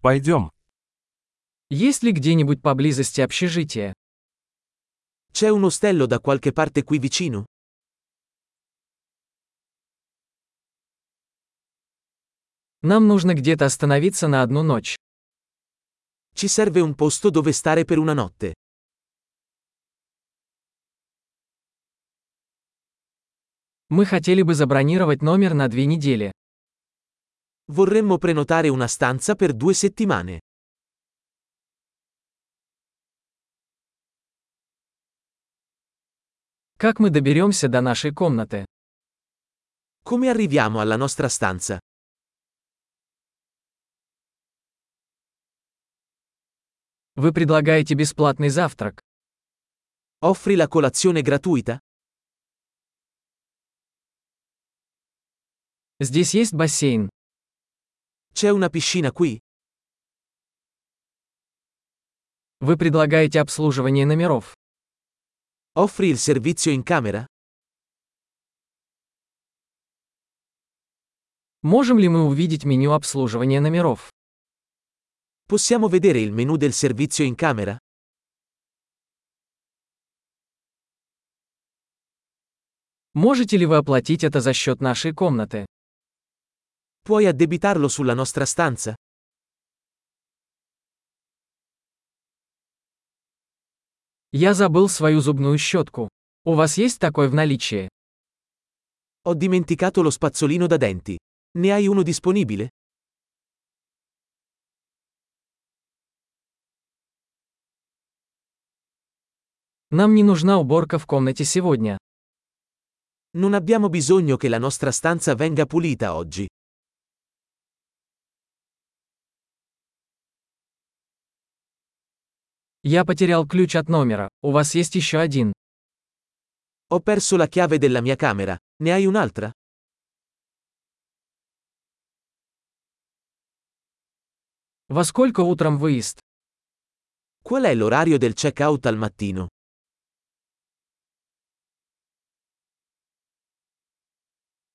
Пойдем. Есть ли где-нибудь поблизости общежитие? C'è un ostello da qualche parte qui vicino? Нам нужно где-то остановиться на одну ночь. Ci serve un posto dove stare per una notte. Мы хотели бы забронировать номер на две недели. Vorremmo prenotare una stanza per due settimane. Как мы доберемся до нашей комнаты? Come arriviamo alla nostra stanza? Вы предлагаете бесплатный завтрак. Offri la colazione gratuita? Здесь есть бассейн. C'è una piscina qui? Вы предлагаете обслуживание номеров. Offri il servizio in camera? Можем ли мы увидеть меню обслуживания номеров? Possiamo vedere il menu del servizio in camera? Можете ли вы оплатить это за счет нашей комнаты? Puoi addebitarlo sulla nostra stanza? Я забыл свою зубную щетку. У вас есть такой в наличии? Ho dimenticato lo spazzolino da denti. Ne hai uno disponibile? Нам не нужна уборка в комнате сегодня. Non abbiamo bisogno che la nostra stanza venga pulita oggi. Я потерял ключ от номера. У вас есть еще один. Ho perso la chiave della mia camera. Ne hai un'altra? Во сколько утром выезд? Qual è l'orario del check-out al mattino?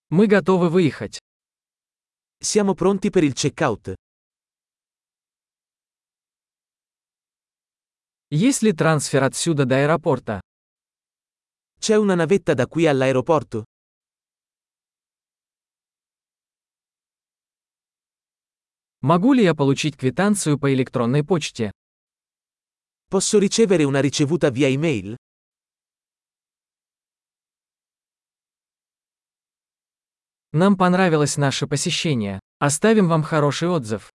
Мы готовы выехать. Siamo pronti per il check-out. Есть ли трансфер отсюда до аэропорта? C'è una navetta da qui all'aeroporto? Могу ли я получить квитанцию по электронной почте? Posso ricevere una ricevuta via email? Нам понравилось наше посещение. Оставим вам хороший отзыв.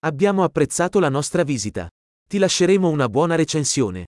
Abbiamo apprezzato la nostra visita. Ti lasceremo una buona recensione.